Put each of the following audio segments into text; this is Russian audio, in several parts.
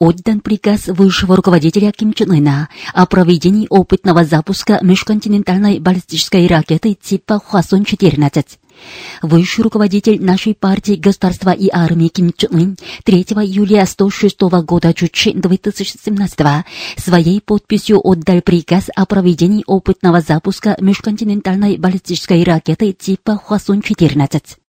Отдан приказ высшего руководителя Ким Чен Ына о проведении опытного запуска межконтинентальной баллистической ракеты типа Хвасон-14. Высший руководитель нашей партии государства и армии Ким Чен Ын 3 июля 106 года Чучи 2017 своей подписью отдал приказ о проведении опытного запуска межконтинентальной баллистической ракеты типа Хвасон-14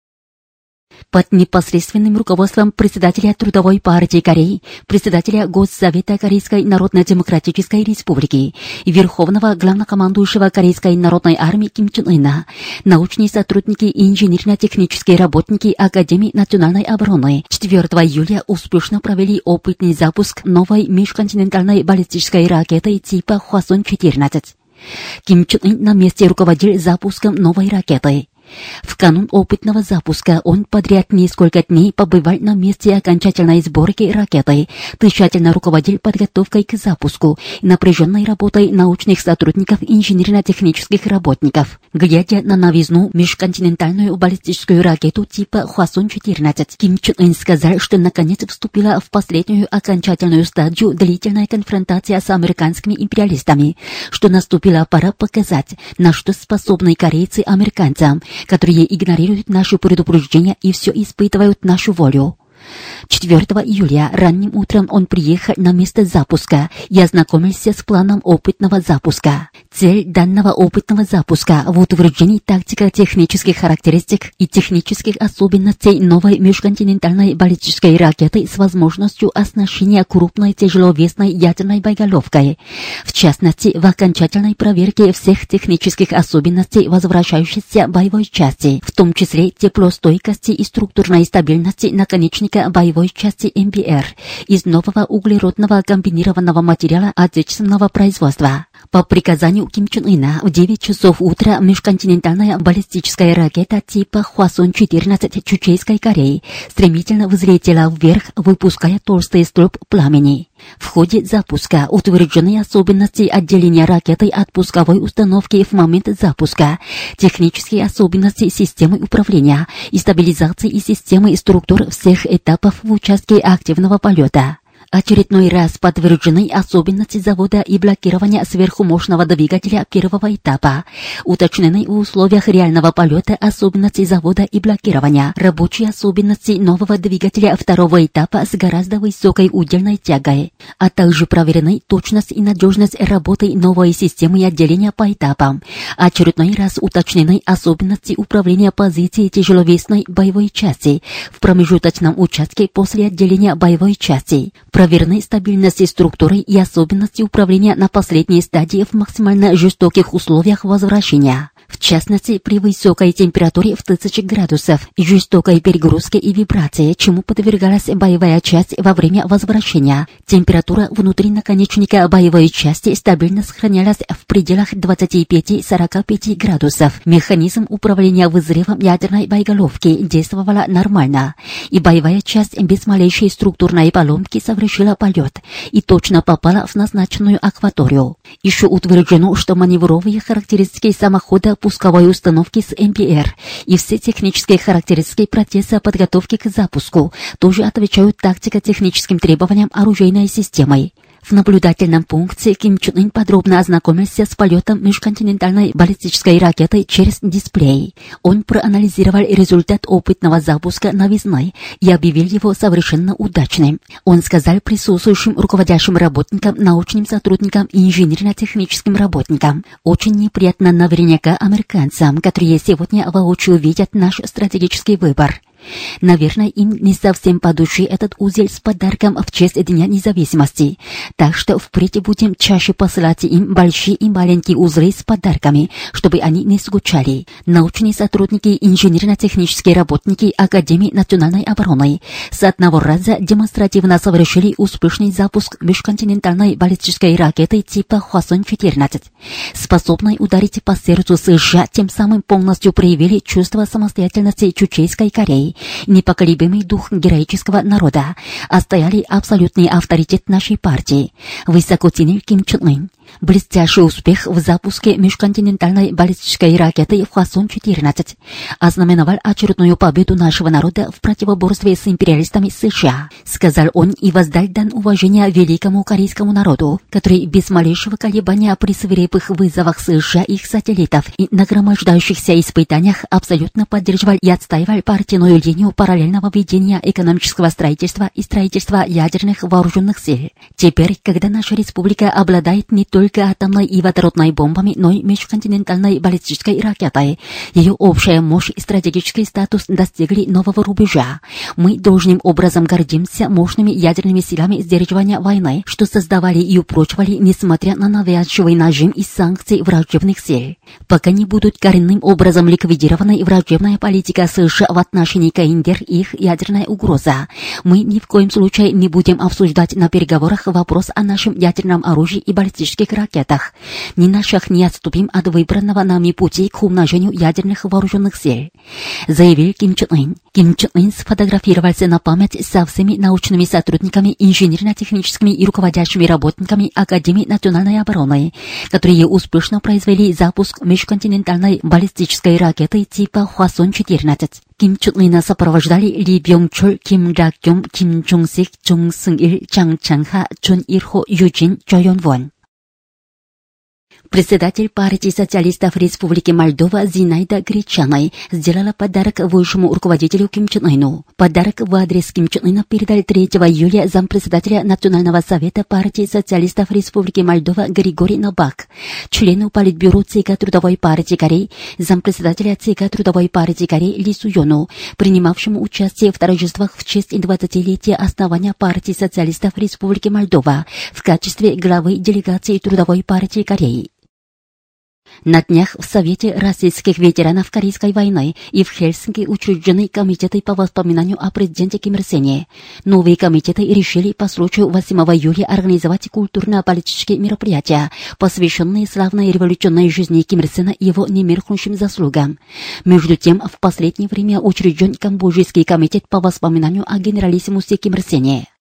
под непосредственным руководством председателя Трудовой партии Кореи, председателя Госсовета Корейской Народно-Демократической Республики верховного главнокомандующего Корейской Народной Армии Ким Чен Ына, научные сотрудники и инженерно-технические работники Академии национальной обороны 4 июля успешно провели опытный запуск новой межконтинентальной баллистической ракеты типа Хвасон-14. Ким Чен Ын на месте руководил запуском новой ракеты. В канун опытного запуска он подряд несколько дней побывал на месте окончательной сборки ракеты, тщательно руководил подготовкой к запуску и напряженной работой научных сотрудников и инженерно-технических работников. Глядя на новизну межконтинентальную баллистическую ракету типа Хвасон-14, Ким Чен Ын сказал, что наконец вступила в последнюю окончательную стадию длительная конфронтация с американскими империалистами, что наступила пора показать, на что способны корейцы американцам, которые игнорируют наши предупреждения и все испытывают нашу волю. 4 июля ранним утром он приехал на место запуска и ознакомился с планом опытного запуска. Цель данного опытного запуска в утверждении тактико-технических характеристик и технических особенностей новой межконтинентальной баллистической ракеты с возможностью оснащения крупной тяжеловесной ядерной боеголовкой. В частности, в окончательной проверке всех технических особенностей возвращающейся боевой части, в том числе теплостойкости и структурной стабильности наконечника боевой части МБР из нового углеродного комбинированного материала отечественного производства. По приказанию Ким Чен Ына в 9 часов утра межконтинентальная баллистическая ракета типа Хвасон-14 Чучейской Кореи стремительно взлетела вверх, выпуская толстый столб пламени. В ходе запуска утверждены особенности отделения ракеты от пусковой установки в момент запуска, технические особенности системы управления и стабилизации и системы структур всех этапов в участке активного полета. Очередной раз подтверждены особенности завода и блокирования сверхмощного двигателя первого этапа. Уточнены в условиях реального полета особенности завода и блокирования. Рабочие особенности нового двигателя второго этапа с гораздо высокой удельной тягой. А также проверены точность и надежность работы новой системы отделения по этапам. Очередной раз уточнены особенности управления позицией тяжеловесной боевой части в промежуточном участке после отделения боевой части проверены стабильности структуры и особенности управления на последней стадии в максимально жестоких условиях возвращения. В частности, при высокой температуре в 1000 градусов, жестокой перегрузке и вибрации, чему подвергалась боевая часть во время возвращения. Температура внутри наконечника боевой части стабильно сохранялась в пределах 25-45 градусов. Механизм управления взрывом ядерной боеголовки действовала нормально, и боевая часть без малейшей структурной поломки совершила полет и точно попала в назначенную акваторию. Еще утверждено, что маневровые характеристики самохода пусковой установки с МПР и все технические характеристики процесса подготовки к запуску тоже отвечают тактико-техническим требованиям оружейной системы. В наблюдательном пункте Ким Чен Ын подробно ознакомился с полетом межконтинентальной баллистической ракеты через дисплей. Он проанализировал результат опытного запуска новизной и объявил его совершенно удачным. Он сказал присутствующим руководящим работникам, научным сотрудникам и инженерно-техническим работникам, очень неприятно наверняка американцам, которые сегодня воочию видят наш стратегический выбор. Наверное, им не совсем по душе этот узел с подарком в честь Дня независимости. Так что впредь будем чаще посылать им большие и маленькие узлы с подарками, чтобы они не скучали. Научные сотрудники, инженерно-технические работники Академии национальной обороны с одного раза демонстративно совершили успешный запуск межконтинентальной баллистической ракеты типа Хвасон-14, способной ударить по сердцу США, тем самым полностью проявили чувство самостоятельности Чучейской Кореи, непоколебимый дух героического народа, отстояли абсолютный авторитет нашей партии. Высоко ценил Ким Чен Ын. Блестящий успех в запуске межконтинентальной баллистической ракеты Хвасон-14 ознаменовал очередную победу нашего народа в противоборстве с империалистами США, сказал он и воздал дан уважения великому корейскому народу, который без малейшего колебания при свирепых вызовах США их сателлитов и нагромождающихся испытаниях абсолютно поддерживал и отстаивал партийную линию параллельного ведения экономического строительства и строительства ядерных вооруженных сил. Теперь, когда наша республика обладает не только атомной и водородной бомбами, но и межконтинентальной баллистической ракетой. Ее общая мощь и стратегический статус достигли нового рубежа. Мы должным образом гордимся мощными ядерными силами сдерживания войны, что создавали и упрочивали, несмотря на навязчивый нажим и санкции враждебных сил. Пока не будут коренным образом ликвидированы враждебная политика США в отношении КНДР и их ядерная угроза, мы ни в коем случае не будем обсуждать на переговорах вопрос о нашем ядерном оружии и баллистических ракетах. Ни на шаг не отступим от выбранного нами пути к умножению ядерных вооруженных сил, заявил Ким Чен Ын. Ким Чен Ын сфотографировался на память со всеми научными сотрудниками, инженерно-техническими и руководящими работниками Академии национальной обороны, которые успешно произвели запуск межконтинентальной баллистической ракеты типа Хвасон-14. Ким Чен Ына сопровождали Ли Бьонг-чоль, Ким Рак-кём, Ким Чонг-сик, Чон Сưng-ил, Чан Чан-ха, Чон Ир-хо, Юджин, Чо Йон-вон. Председатель партии социалистов Республики Молдова Зинаида Гречаной сделала подарок высшему руководителю Ким Чен Ыну. Подарок в адрес Ким Чен Ына передали 3 июля зампредседателя Национального совета партии социалистов Республики Молдова Григорий Новак, члену Политбюро ЦК Трудовой партии Кореи, зампредседателя ЦК Трудовой партии Кореи Ли Суйону, принимавшему участие в торжествах в честь 20-летия основания партии социалистов Республики Молдова в качестве главы делегации Трудовой партии Кореи. На днях в Совете российских ветеранов Корейской войны и в Хельсинки учреждены комитеты по воспоминанию о президенте Ким Ир Сене. Новые комитеты решили по случаю 8 июля организовать культурно-политические мероприятия, посвященные славной революционной жизни Ким Ир Сена и его немеркнущим заслугам. Между тем, в последнее время учрежден Камбоджийский комитет по воспоминанию о генералиссимусе Ким Ир Сене.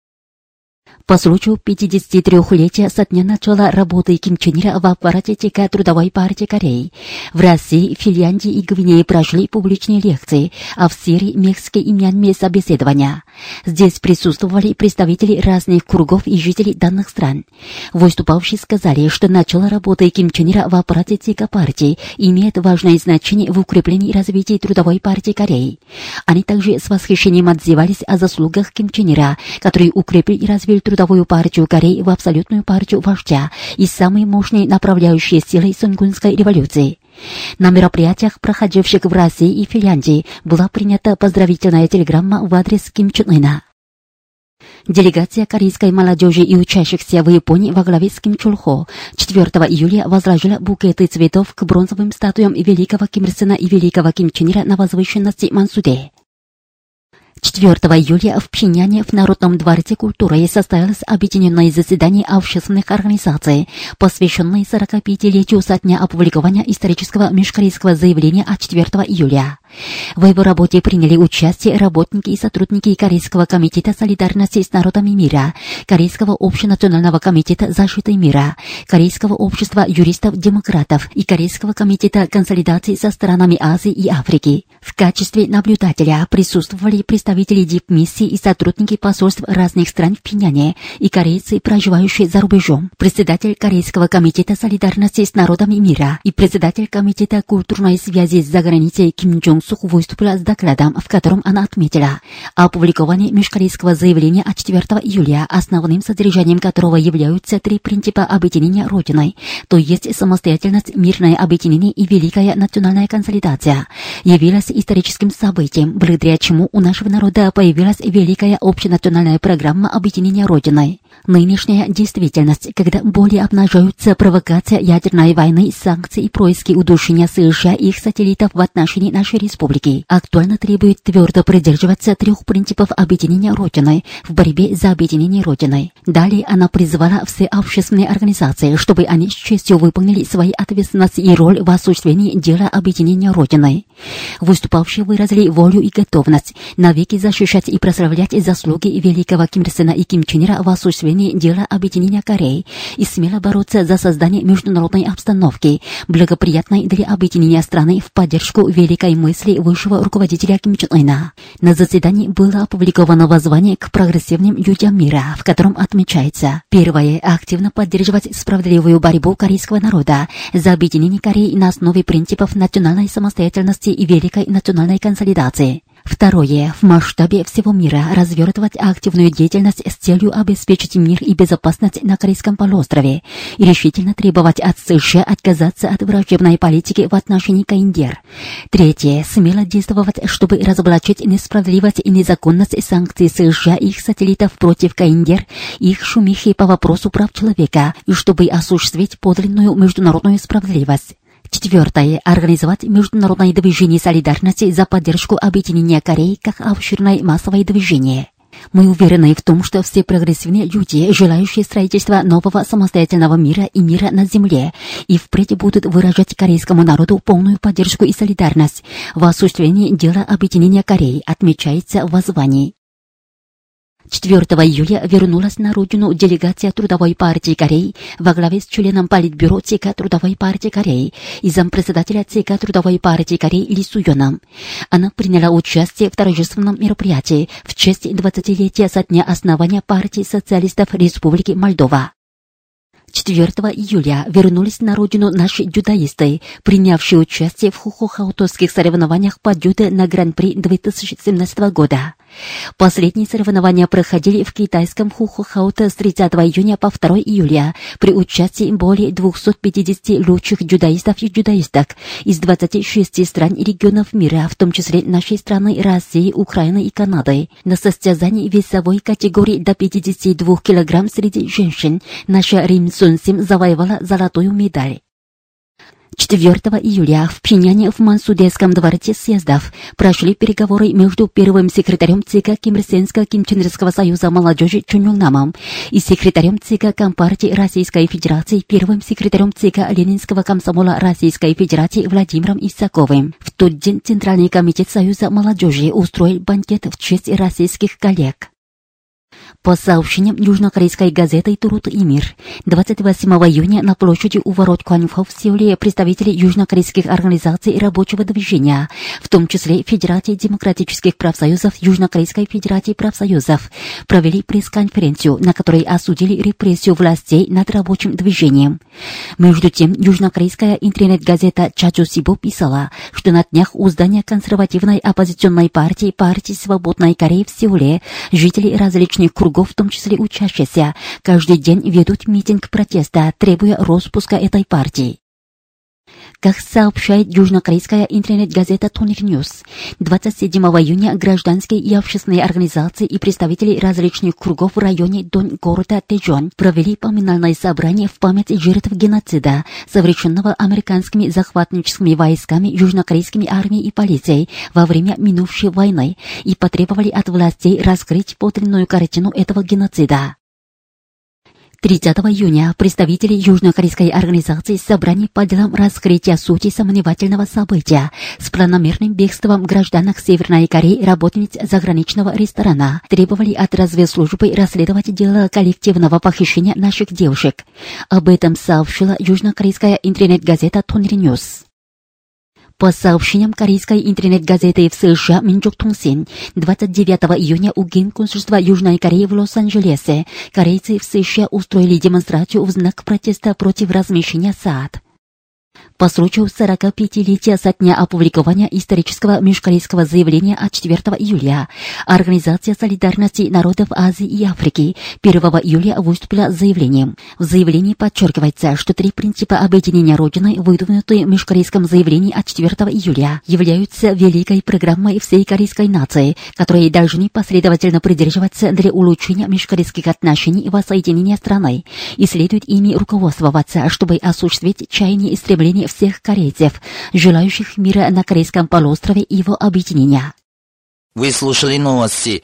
По случаю 53-летия со дня начала работы Ким Чен Ира в аппарате ЦК Трудовой партии Кореи, в России, Финляндии и Гвинее прошли публичные лекции, а в Сирии, Мексике и Мьянме собеседования. Здесь присутствовали представители разных кругов и жители данных стран. Выступавшие сказали, что начало работы Ким Чен Ира в аппарате ЦК партии имеет важное значение в укреплении и развитии Трудовой партии Кореи. Они также с восхищением отзывались о заслугах Ким Чен Ира, который укрепил и развил Трудовую партию Кореи в абсолютную партию вождя и самой мощной направляющей силой Сунгунской революции. На мероприятиях, проходивших в России и Финляндии, была принята поздравительная телеграмма в адрес Ким Чен Ына. Делегация корейской молодежи и учащихся в Японии во главе с Ким Чул Хо 4 июля возложила букеты цветов к бронзовым статуям великого Ким Ир Сена и великого Ким Чен Ира на возвышенности Мансуде. 4 июля в Пхеньяне в Народном дворце культуры состоялось объединенное заседание общественных организаций, посвященное 45-летию со дня опубликования исторического межкорейского заявления от 4 июля. В его работе приняли участие работники и сотрудники Корейского комитета солидарности с народами мира, Корейского общенационального комитета защиты мира, Корейского общества юристов-демократов и Корейского комитета консолидации со странами Азии и Африки. В качестве наблюдателя присутствовали представители дипмиссии и сотрудники посольств разных стран в Пиняне и корейцы, проживающие за рубежом, председатель Корейского комитета солидарности с народами мира и председатель комитета культурной связи с заграницей Ким Джонг Чонсук выступила с докладом, в котором она отметила опубликование межкорейского заявления от 4 июля, основным содержанием которого являются три принципа объединения Родиной, то есть самостоятельность, мирное объединение и великая национальная консолидация, явилась историческим событием, благодаря чему у нашего народа появилась великая общенациональная программа объединения Родиной. Нынешняя действительность, когда более обнажаются провокация ядерной войны, санкции и происки удушения США и их сателлитов в отношении нашей республики, актуально требует твердо придерживаться трех принципов объединения Родиной в борьбе за объединение Родиной. Далее она призвала все общественные организации, чтобы они с честью выполнили свои ответственности и роль в осуществлении дела объединения Родиной. Выступавшие выразили волю и готовность навеки защищать и прославлять заслуги великого Ким Ир Сена и Ким Чен Ира в осуществлении дела объединения Кореи и смело бороться за создание международной обстановки, благоприятной для объединения страны в поддержку великой мысли высшего руководителя Ким Чен Ына. На заседании было опубликовано воззвание к прогрессивным людям мира, в котором отмечается первое – активно поддерживать справедливую борьбу корейского народа за объединение Кореи на основе принципов национальной самостоятельности и великой национальной консолидации. Второе. В масштабе всего мира развертывать активную деятельность с целью обеспечить мир и безопасность на Корейском полуострове и решительно требовать от США отказаться от враждебной политики в отношении Каиндер. Третье. Смело действовать, чтобы разоблачить несправедливость и незаконность санкций США и их сателлитов против Каиндер их шумихи по вопросу прав человека, и чтобы осуществить подлинную международную справедливость. Четвертое. Организовать международное движение солидарности за поддержку объединения Кореи как обширное массовое движение. Мы уверены в том, что все прогрессивные люди, желающие строительства нового самостоятельного мира и мира на Земле, и впредь будут выражать корейскому народу полную поддержку и солидарность в осуществлении дела объединения Кореи, отмечается в воззвании. 4 июля вернулась на родину делегация Трудовой партии Кореи во главе с членом Политбюро ЦК Трудовой партии Кореи и зампредседателя ЦК Трудовой партии Кореи Ли Суёном. Она приняла участие в торжественном мероприятии в честь 20-летия со дня основания партии социалистов Республики Молдова. 4 июля вернулись на родину наши дюдаисты, принявшие участие в хухохаутовских соревнованиях по дюде на Гран-при 2017 года. Последние соревнования проходили в китайском Хухохауте с 30 июня по 2 июля при участии более 250 лучших дзюдоистов и дзюдоисток из 26 стран и регионов мира, в том числе нашей страны России, Украины и Канады. На состязании весовой категории до 52 кг среди женщин наша Рим Сун Сим завоевала золотую медаль. 4 июля в Пхеньяне в Мансудейском дворце съездов прошли переговоры между первым секретарем ЦК Кимрсенско-Кимченерского союза молодежи Чун Юнгнамом и секретарем ЦК Компартии Российской Федерации, первым секретарем ЦК Ленинского комсомола Российской Федерации Владимиром Исаковым. В тот день Центральный комитет Союза молодежи устроил банкет в честь российских коллег. По сообщениям южнокорейской газеты «Турут и мир», 28 июня на площади у ворот Куаньфо в Сеуле представители южнокорейских организаций рабочего движения, в том числе Федерации демократических профсоюзов Южнокорейской Федерации профсоюзов, провели пресс-конференцию, на которой осудили репрессию властей над рабочим движением. Между тем, южнокорейская интернет-газета Чачу Сибо писала, что на днях у здания консервативной оппозиционной партии партии Свободной Кореи в Сеуле жители различных кругов кругов, в том числе учащиеся, каждый день ведут митинг протеста, требуя распуска этой партии. Как сообщает южнокорейская интернет-газета Тоник Ньюс, 27 июня гражданские и общественные организации и представители различных кругов в районе Дон города Тэджон провели поминальное собрание в память жертв геноцида, совершенного американскими захватническими войсками, южнокорейскими армией и полицией во время минувшей войны и потребовали от властей раскрыть подлинную картину этого геноцида. 30 июня представители южнокорейской организации собрания по делам раскрытия сути сомнительного события с планомерным бегством гражданок Северной Кореи работниц заграничного ресторана требовали от разведслужбы расследовать дело коллективного похищения наших девушек. Об этом сообщила южнокорейская интернет-газета Тонри Ньюс. По сообщениям корейской интернет-газеты в США Минчук Тунсин, 29 июня у Генконсульства Южной Кореи в Лос-Анджелесе корейцы в США устроили демонстрацию в знак протеста против размещения САД. По случаю 45-летия со дня опубликования исторического межкорейского заявления от 4 июля, Организация солидарности народов Азии и Африки 1 июля выступила с заявлением. В заявлении подчеркивается, что три принципа объединения Родины, выдвинутые в межкорейском заявлении от 4 июля, являются великой программой всей корейской нации, которые должны последовательно придерживаться для улучшения межкорейских отношений и воссоединения страны, и следует ими руководствоваться, чтобы осуществить чаяние и стремление всех корейцев, желающих мира на Корейском полуострове и его объединения. Вы слушали новости.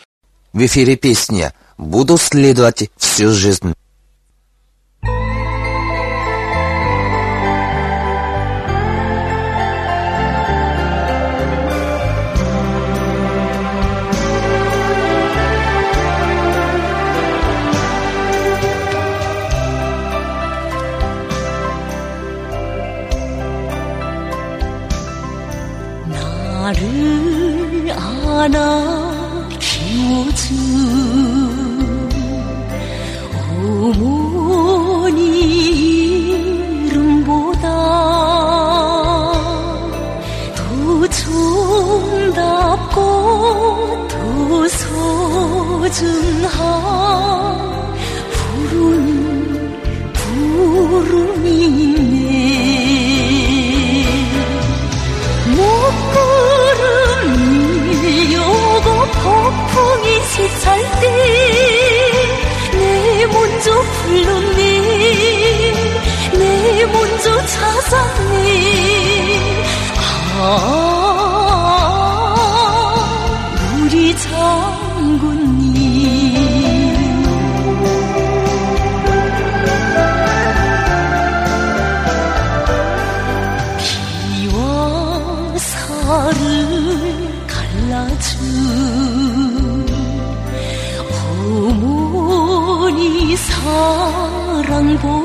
В эфире песня «Буду следовать всю жизнь».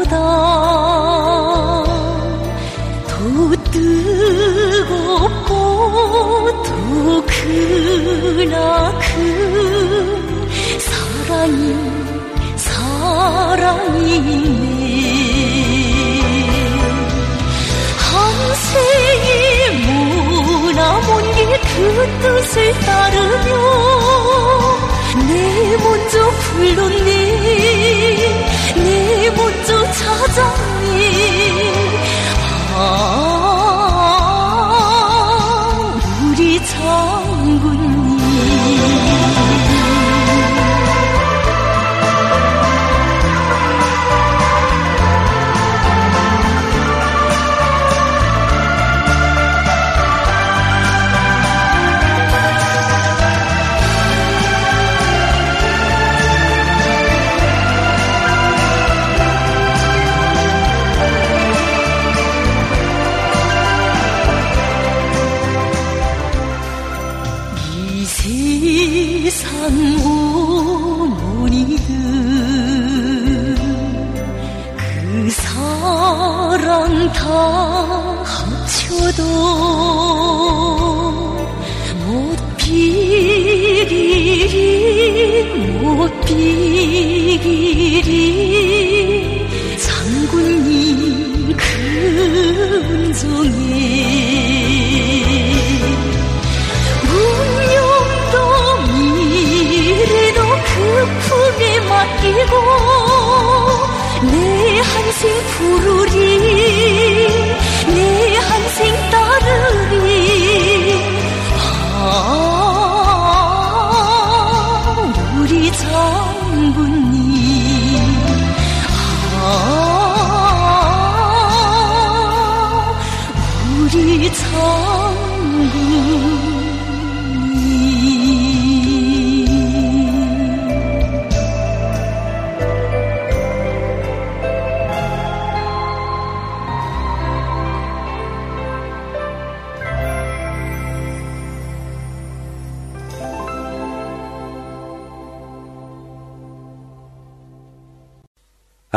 더 뜨겁고 더 크나큰 사랑이 사랑이네 한생이 무나 먼 길그 뜻을 따르며 내 먼저 불렀네 내 먼저 찾았네 아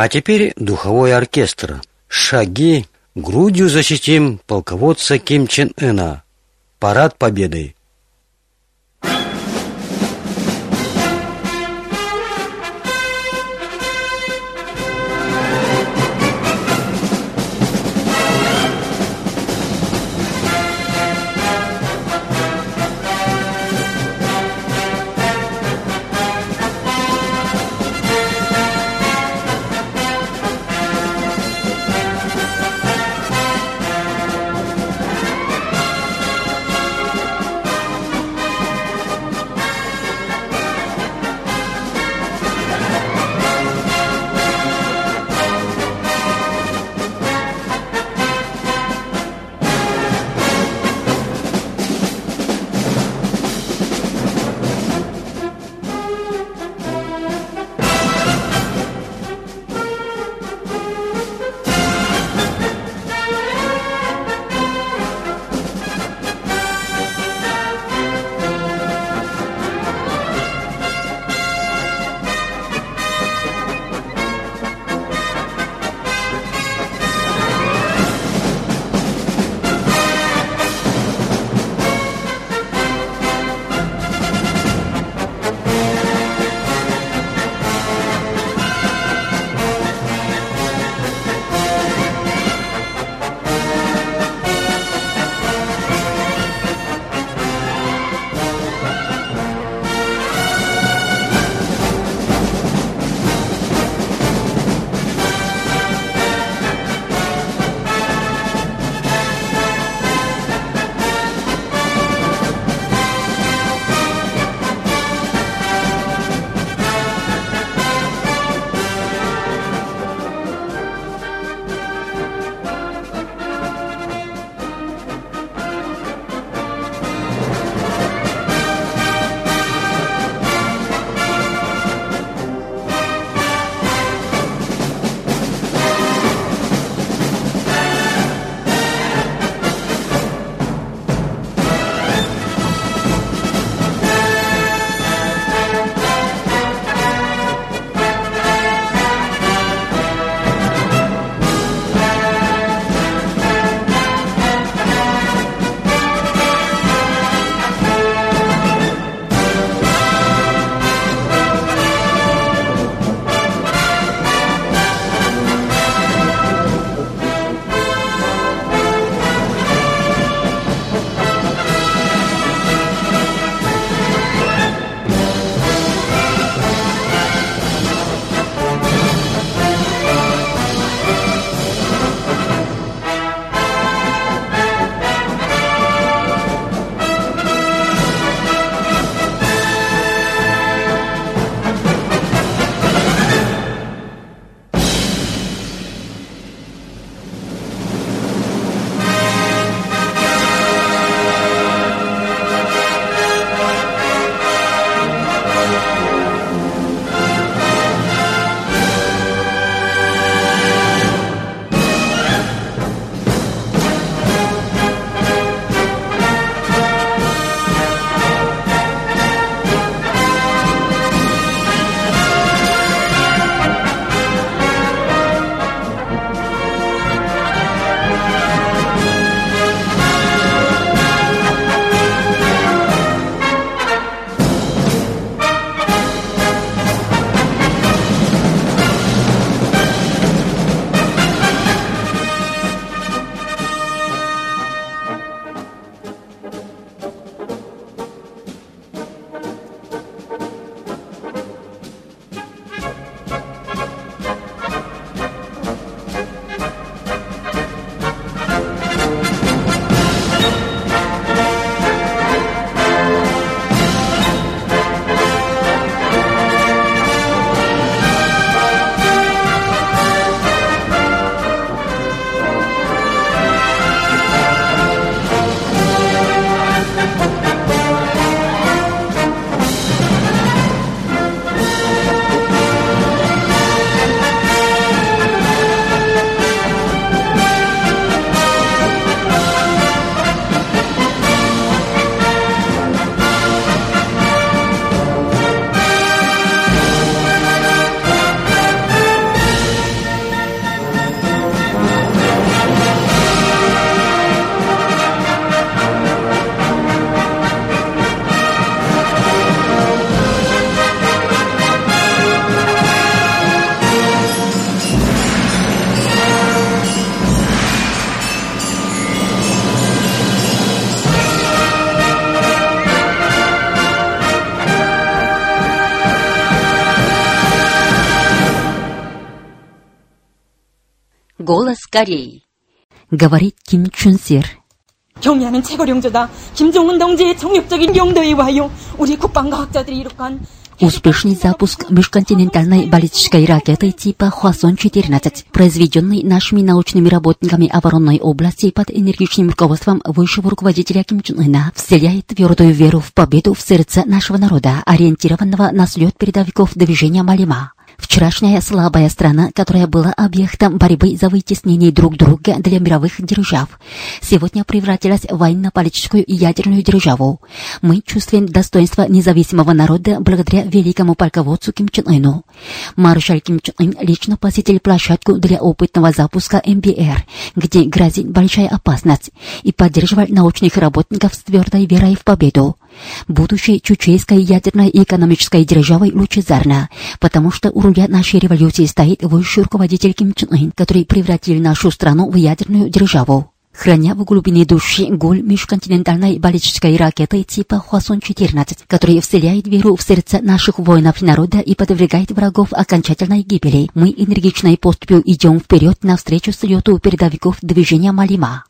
А теперь духовой оркестр. Шаги. Грудью защитим полководца Ким Чен Ына. Парад Победы. Кореи. Говорит Ким Чун Сир. 경야는 최고 용조다. 김종은 동지의 정력적인 용도에 와요. 우리 국방과 학자들이 이룩한 Успешный запуск межконтинентальной баллистической ракеты типа Хвасон-14, произведенный нашими научными работниками оборонной области под энергичным руководством высшего руководителя Ким Чен Ына, вселяет твердую веру в победу в сердце нашего народа, ориентированного на слет передовиков движения Малима. Вчерашняя слабая страна, которая была объектом борьбы за вытеснение друг друга для мировых держав, сегодня превратилась в военно-политическую и ядерную державу. Мы чувствуем достоинство независимого народа благодаря великому полководцу Ким Чен Ыну. Маршал Ким Чен Ын лично посетил площадку для опытного запуска МБР, где грозит большая опасность, и поддерживал научных работников с твердой верой в победу. Будущее чучейской ядерной и экономической державой лучезарно, потому что у руля нашей революции стоит высший руководитель Ким Чен Ын, который превратил нашу страну в ядерную державу. Храня в глубине души гуль межконтинентальной баллистической ракеты типа Хвасон-14, который вселяет веру в сердце наших воинов народа и подвергает врагов окончательной гибели, мы энергичной поступью идем вперед навстречу слету передовиков движения Малима.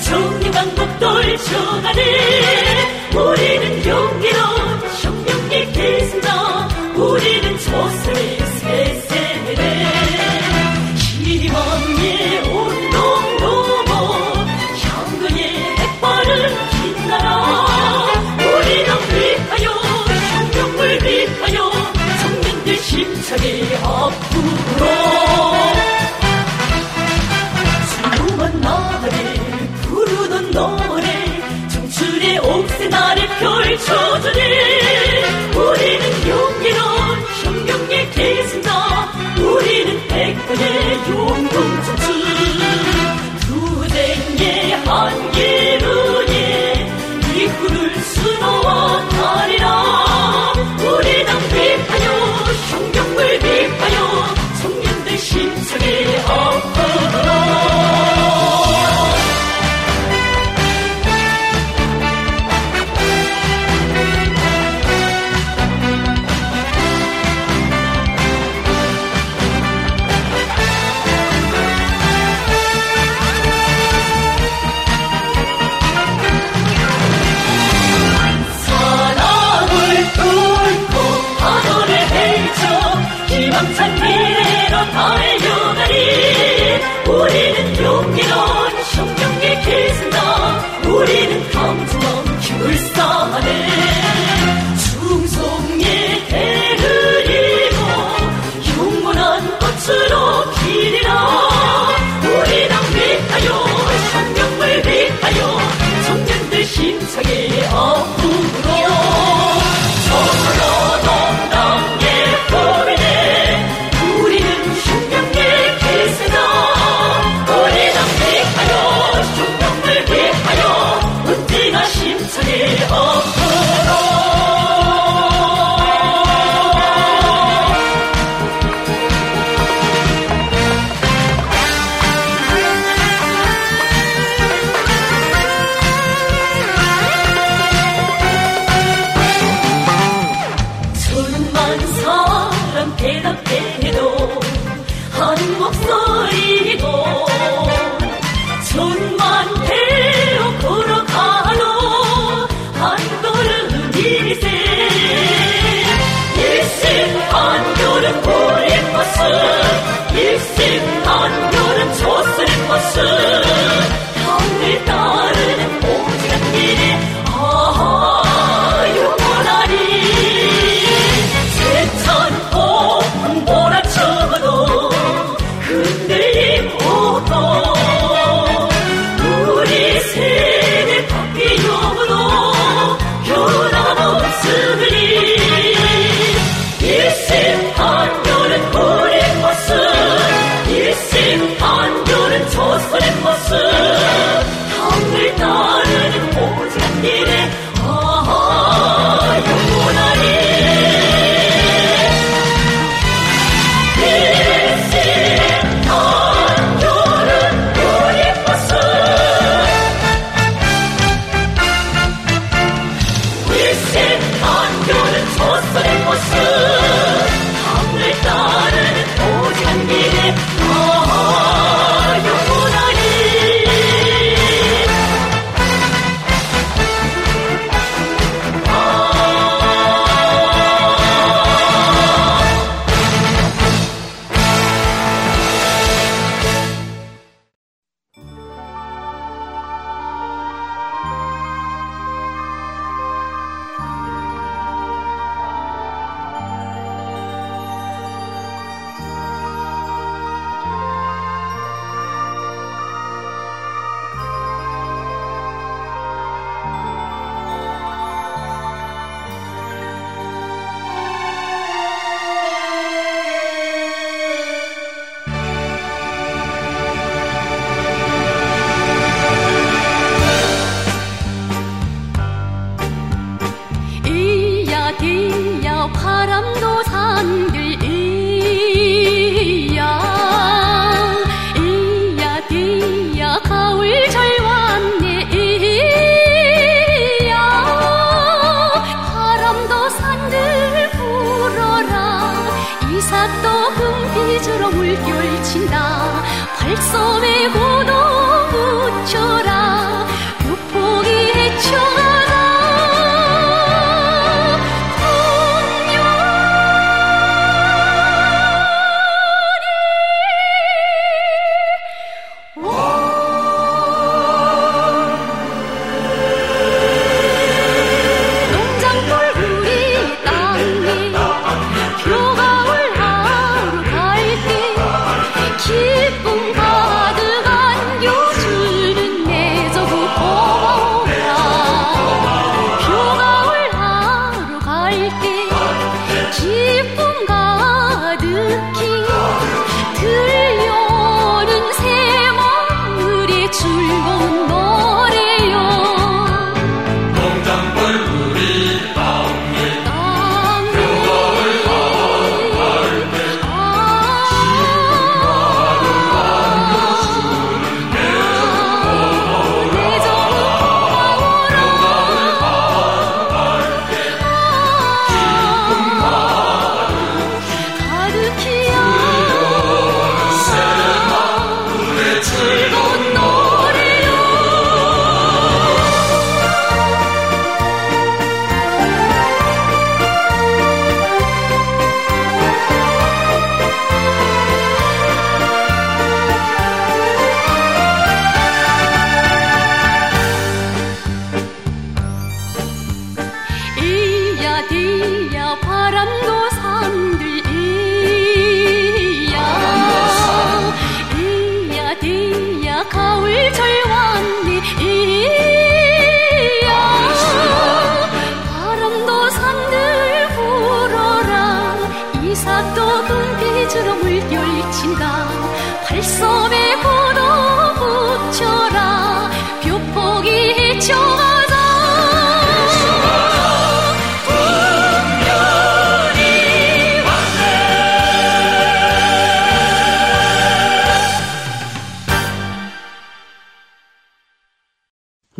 정리 방법 돌쳐가는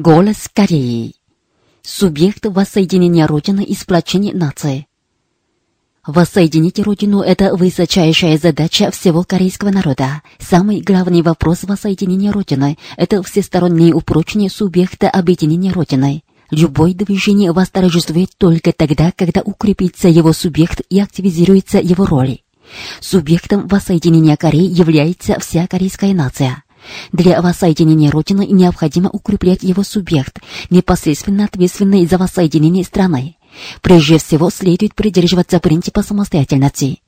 Голос Кореи. Субъект воссоединения Родины и сплочения нации. Воссоединить Родину – это высочайшая задача всего корейского народа. Самый главный вопрос воссоединения Родины – это всестороннее упрочение субъекта объединения Родины. Любое движение восторжествует только тогда, когда укрепится его субъект и активизируется его роль. Субъектом воссоединения Кореи является вся корейская нация. Для воссоединения Родины необходимо укреплять его субъект, непосредственно ответственный за воссоединение страны. Прежде всего, следует придерживаться принципа самостоятельности.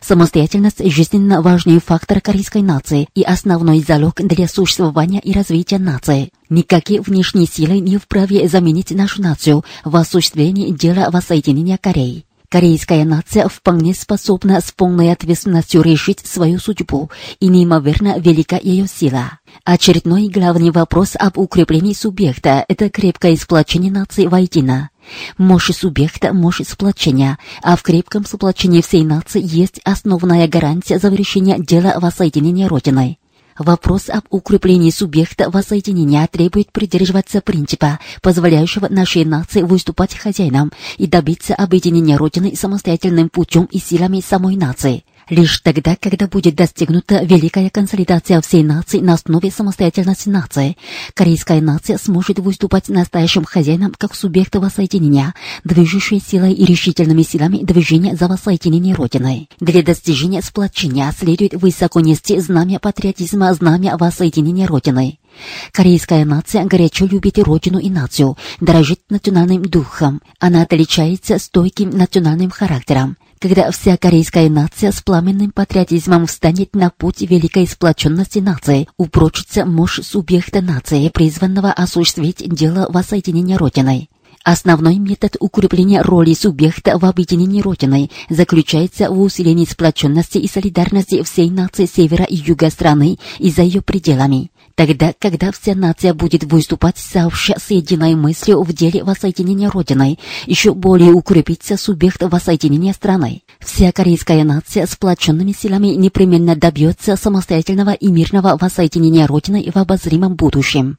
Самостоятельность – жизненно важный фактор корейской нации и основной залог для существования и развития нации. Никакие внешние силы не вправе заменить нашу нацию в осуществлении дела воссоединения Кореи. Корейская нация вполне способна с полной ответственностью решить свою судьбу, и неимоверно велика ее сила. Очередной главный вопрос об укреплении субъекта – это крепкое сплочение нации воедино. Мощь субъекта – мощь сплочения, а в крепком сплочении всей нации есть основная гарантия завершения дела воссоединения Родиной. Вопрос об укреплении субъекта воссоединения требует придерживаться принципа, позволяющего нашей нации выступать хозяином и добиться объединения Родины самостоятельным путем и силами самой нации. Лишь тогда, когда будет достигнута великая консолидация всей нации на основе самостоятельности нации, корейская нация сможет выступать настоящим хозяином как субъект воссоединения, движущей силой и решительными силами движения за воссоединение Родины. Для достижения сплочения следует высоко нести знамя патриотизма, знамя воссоединения Родины. Корейская нация горячо любит родину и нацию, дорожит национальным духом. Она отличается стойким национальным характером. Когда вся корейская нация с пламенным патриотизмом встанет на путь великой сплоченности нации, упрочится мощь субъекта нации, призванного осуществить дело воссоединения Родиной. Основной метод укрепления роли субъекта в объединении Родиной заключается в усилении сплоченности и солидарности всей нации севера и юга страны и за ее пределами. Тогда, когда вся нация будет выступать сообща с единой мыслью в деле воссоединения Родиной, еще более укрепится субъект воссоединения страны. Вся корейская нация сплоченными силами непременно добьется самостоятельного и мирного воссоединения Родины в обозримом будущем.